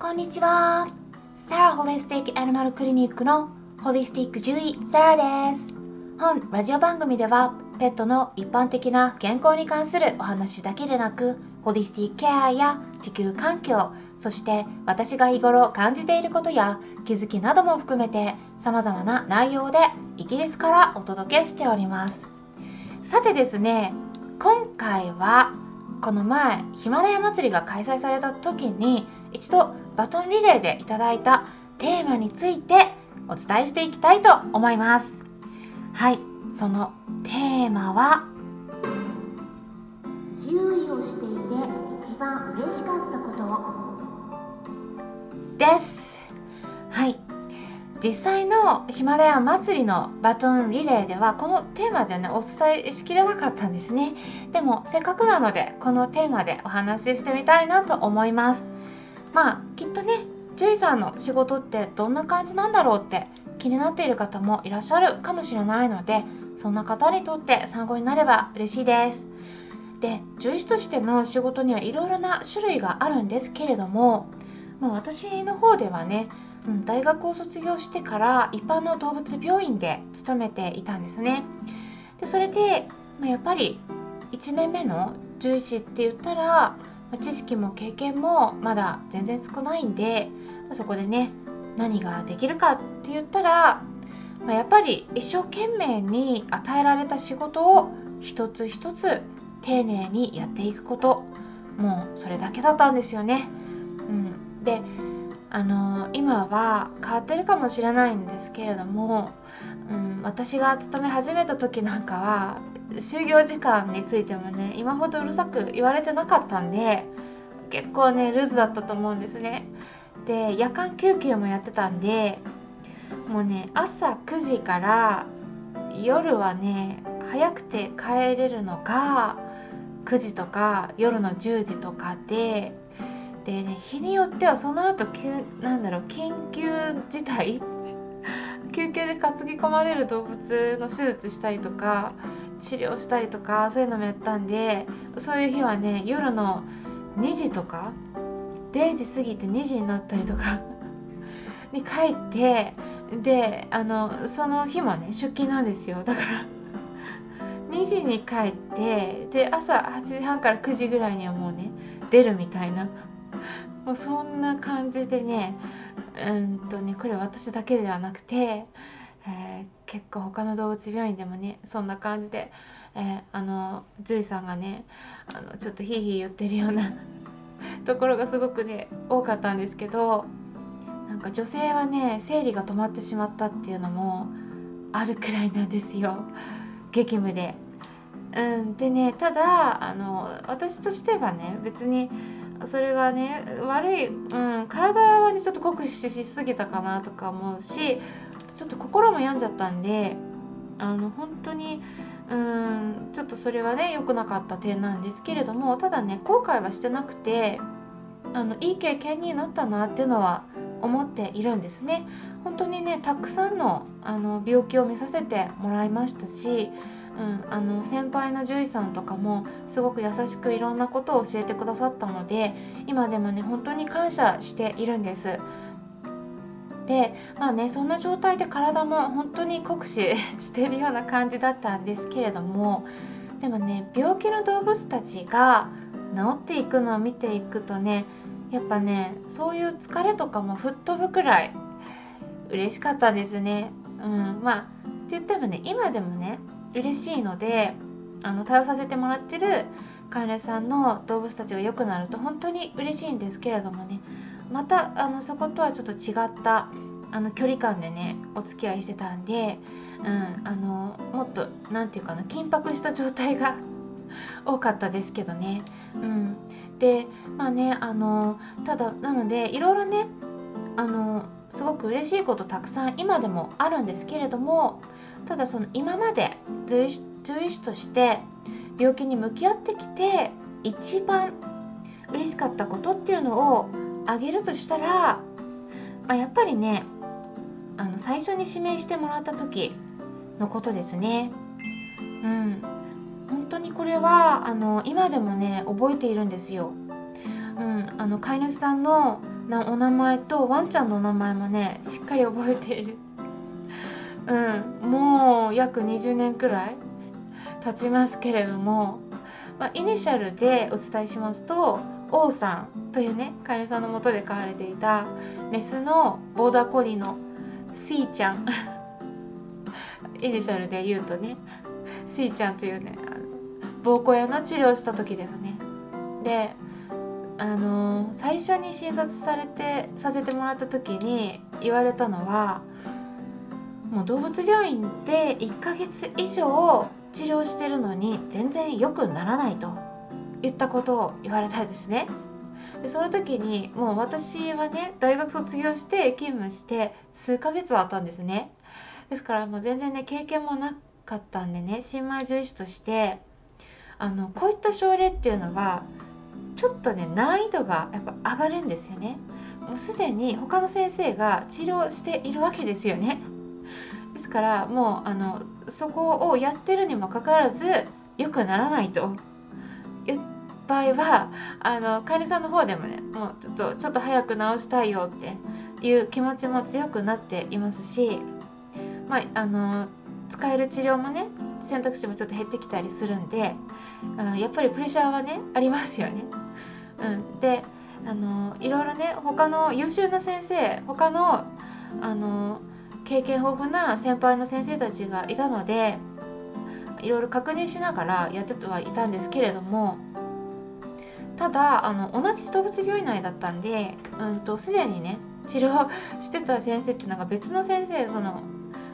こんにちは。サラホリスティックアニマルクリニックのホリスティック獣医サラです。本ラジオ番組ではペットの一般的な健康に関するお話だけでなくホリスティックケアや地球環境そして私が日頃感じていることや気づきなども含めて様々な内容でイギリスからお届けしておりますさてですね今回はこの前ヒマラヤ祭りが開催された時に一度バトンリレーでいただいたテーマについてお伝えしていきたいと思います。はいそのテーマは注意をしていて一番嬉しかったこと。です。はい実際のヒマラヤ祭りのバトンリレーではこのテーマでねお伝えしきれなかったんですね。でもせっかくなのでこのテーマでお話ししてみたいなと思いますまあきっとね獣医さんの仕事ってどんな感じなんだろうって気になっている方もいらっしゃるかもしれないのでそんな方にとって参考になれば嬉しいですで獣医師としての仕事にはいろいろな種類があるんですけれども、まあ、私の方ではねうん、大学を卒業してから一般の動物病院で勤めていたんですね。でそれで、まあ、やっぱり1年目の獣医師って言ったら、知識も経験もまだ全然少ないんで、そこでね何ができるかって言ったら、ま、やっぱり一生懸命に与えられた仕事を一つ一つ丁寧にやっていくこともうそれだけだったんですよね。うん、であの今は変わってるかもしれないんですけれども、うん、私が勤め始めた時なんかは就業時間についてもね今ほどうるさく言われてなかったんで結構ねルーズだったと思うんですね。で夜間休憩もやってたんでもうね朝9時から夜はね早くて帰れるのが9時とか夜の10時とかででね日によってはその後なんだろう緊急事態？救急で担ぎ込まれる動物の手術したりとか治療したりとかそういうのもやったんでそういう日はね夜の2時とか0時過ぎて2時になったりとか に帰ってであのその日もね出勤なんですよ。だから2時に帰ってで朝8時半から9時ぐらいにはもうね出るみたいな。もうそんな感じでねうんとねこれ私だけではなくて、えー、結構他の動物病院でもねそんな感じで、えー、あの獣医さんがねあのちょっとヒーヒー言ってるような ところがすごくね多かったんですけどなんか女性はね生理が止まってしまったっていうのもあるくらいなんですよ激務で。うん、でねただあの私としてはね別にそれがね悪い、うん、体はねちょっと酷使しすぎたかなとか思うしちょっと心も病んじゃったんであの本当にうんちょっとそれはね良くなかった点なんですけれどもただね後悔はしてなくてあのいい経験になったなっていうのは思っているんですね。本当にねたくさんのあの病気を見させてもらいましたしうん、あの先輩の獣医さんとかもすごく優しくいろんなことを教えてくださったので今でもね本当に感謝しているんです。でまあねそんな状態で体も本当に酷使 してるような感じだったんですけれどもでもね病気の動物たちが治っていくのを見ていくとねやっぱねそういう疲れとかも吹っ飛ぶくらい嬉しかったですね。うん、まあって言ってもね今でもね嬉しいのであの対応させてもらってる飼い主さんの動物たちが良くなると本当に嬉しいんですけれどもねまたあのそことはちょっと違ったあの距離感でねお付き合いしてたんで、うん、あのもっと何て言うかな緊迫した状態が 多かったですけどね。うん、でまあねあのただなのでいろいろねあのすごく嬉しいことたくさん今でもあるんですけれどもただその今まで獣医師として病気に向き合ってきて一番嬉しかったことっていうのをあげるとしたら、まあ、やっぱりねあの最初に指名してもらった時のことですね。うん、本当にこれはあの今でもね覚えているんですよ。うん、あの飼い主さんのなお名前とワンちゃんのお名前もねしっかり覚えているうんもう約20年くらい経ちますけれども、まあ、イニシャルでお伝えしますと王さんというねカエルさんのもとで飼われていたメスのボーダーコリーのシーちゃん。イニシャルで言うとねシーちゃんというね膀胱炎の治療をした時ですね。であの最初に診察されてさせてもらった時に言われたのはもう動物病院で1ヶ月以上治療してるのに全然良くならないと。言ったことを言われたんですね。でその時にもう私はね大学卒業して勤務して数ヶ月はあったんですね。ですからもう全然ね経験もなかったんでね新米獣医師としてあのこういった症例っていうのはちょっとね難易度がやっぱ上がるんですよね。もうすでに他の先生が治療しているわけですよね。ですからもうあのそこをやってるにもかかわらず良くならないという場合はあのカエルさんの方でもねもうちょっとちょっと早く治したいよっていう気持ちも強くなっていますしまあ、あの使える治療もね選択肢もちょっと減ってきたりするんであのやっぱりプレッシャーはねありますよね。うん、であのいろいろね他の優秀な先生他のあの経験豊富な先輩の先生たちがいたのでいろいろ確認しながらやってはいたんですけれどもただあの同じ動物病院内だったんで、うんと、すでにね治療してた先生っていうのが別の先生その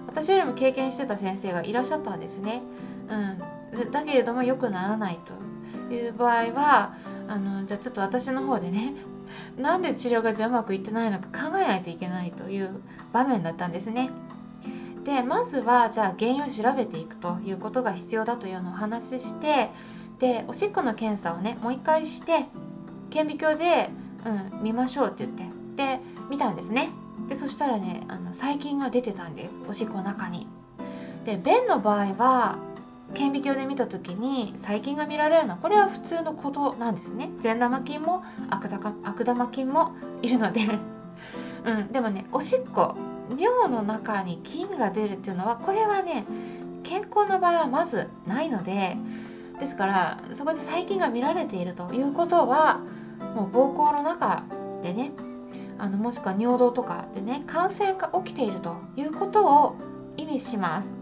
私よりも経験してた先生がいらっしゃったんですね。うん、だけれども良くならないという場合はあのじゃあちょっと私の方でねなんで治療がじゃうまくいってないのか考えないといけないという場面だったんですね。でまずはじゃあ原因を調べていくということが必要だというのをお話ししてでおしっこの検査をねもう一回して顕微鏡で、うん、見ましょうって言ってで見たんですね。でそしたらねあの細菌が出てたんですおしっこの中に。で便の場合は顕微鏡で見た時に細菌が見られるのはこれは普通のことなんですね善玉菌も悪玉菌もいるのでうん、でもねおしっこ尿の中に菌が出るっていうのはこれはね健康の場合はまずないのでですからそこで細菌が見られているということはもう膀胱の中でねあのもしくは尿道とかでね感染が起きているということを意味します。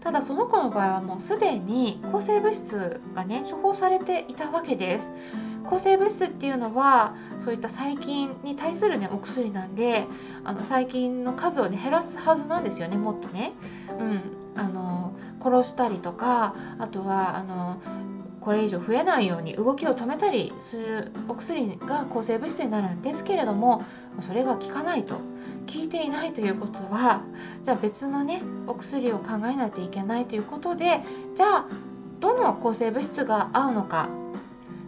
ただその子の場合はもうすでに抗生物質がね処方されていたわけです。抗生物質っていうのはそういった細菌に対するねお薬なんであの細菌の数をね減らすはずなんですよねもっとね。うん、あの殺したりとかあとはあのこれ以上増えないように動きを止めたりするお薬が抗生物質になるんですけれどもそれが効かないと効いていないということはじゃあ別のねお薬を考えないといけないということでじゃあどの抗生物質が合うのか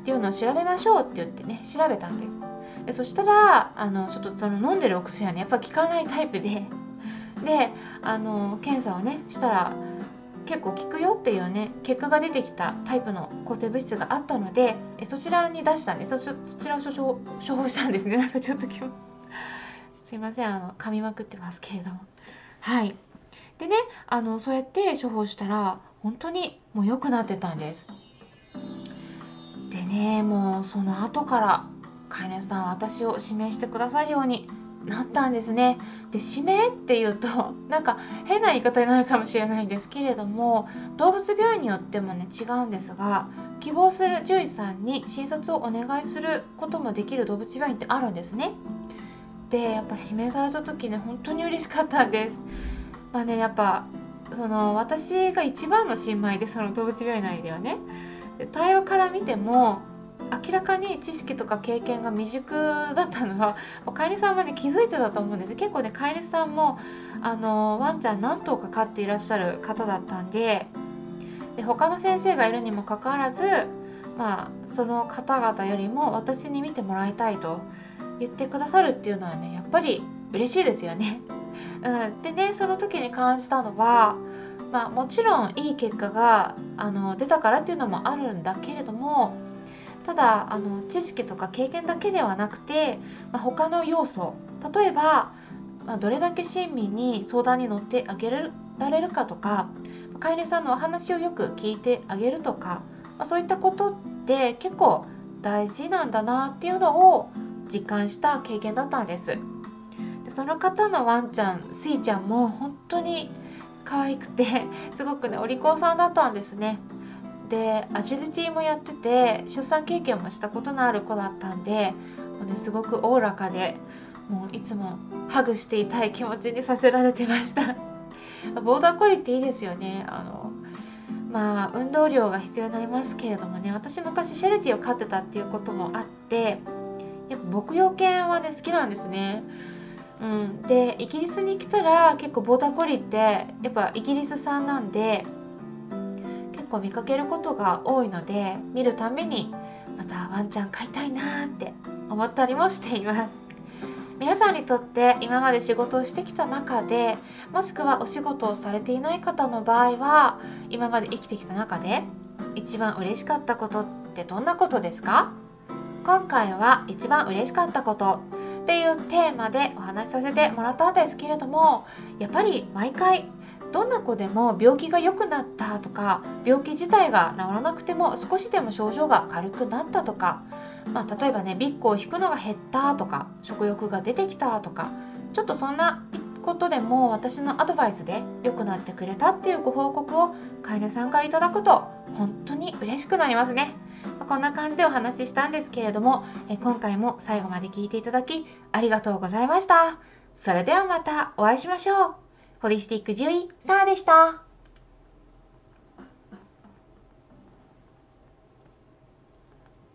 っていうのを調べましょうって言ってね調べたんですでそしたらあのちょっとその飲んでるお薬はねやっぱ効かないタイプで。であの検査をねしたら結構効くよっていうね結果が出てきたタイプの抗生物質があったのでそちらに出したんですそちらを処方したんですね。なんかちょっと今日。すいませんあの噛みまくってますけれども。はい。でねあのそうやって処方したら本当にもう良くなってたんです。ねもうその後から飼い主さんは私を指名してくださるようになったんですね。で指名っていうと なんか変な言い方になるかもしれないんですけれども動物病院によってもね違うんですが希望する獣医さんに診察をお願いすることもできる動物病院ってあるんですね。でやっぱ指名された時ね本当に嬉しかったんです。まあねやっぱその私が一番の新米でその動物病院内ではね対話から見ても明らかに知識とか経験が未熟だったのは飼い主さんまで気づいてたと思うんです結構ね飼い主さんもあのワンちゃん何頭か飼っていらっしゃる方だったんでで他の先生がいるにもかかわらずまあその方々よりも私に見てもらいたいと言ってくださるっていうのはねやっぱり嬉しいですよね。うん、でねその時に感じたのはまあ、もちろんいい結果があの出たからっていうのもあるんだけれどもただあの知識とか経験だけではなくて、まあ、他の要素例えば、まあ、どれだけ親身に相談に乗ってあげられるかとか飼い主さんのお話をよく聞いてあげるとか、まあ、そういったことって結構大事なんだなっていうのを実感した経験だったんです。でその方のワンちゃんスイちゃんも本当に可愛くてすごくねお利口さんだったんですね。でアジリティもやってて出産経験もしたことのある子だったんでもう、ね、すごくおおらかでもういつもハグしていたい気持ちにさせられてました。ボーダーコリっていいですよね。あのまあ運動量が必要になりますけれどもね私昔シェルティを飼ってたっていうこともあってやっぱ牧羊犬はね好きなんですね。うん、でイギリスに来たら結構ボーダーコリーってやっぱイギリス産なんで結構見かけることが多いので見るためにまたワンちゃん飼いたいなって思ったりもしています。皆さんにとって今まで仕事をしてきた中でもしくはお仕事をされていない方の場合は今まで生きてきた中で一番嬉しかったことってどんなことですか？今回は一番嬉しかったこと。っていうテーマでお話しさせてもらったんですけれどもやっぱり毎回どんな子でも病気が良くなったとか病気自体が治らなくても少しでも症状が軽くなったとか、まあ、例えばねビッグを引くのが減ったとか食欲が出てきたとかちょっとそんなことでも私のアドバイスで良くなってくれたっていうご報告を飼い主さんからいただくと本当に嬉しくなりますね。こんな感じでお話ししたんですけれども、え今回も最後まで聞いていただきありがとうございました。それではまたお会いしましょう。ホリスティック獣医、サラでした。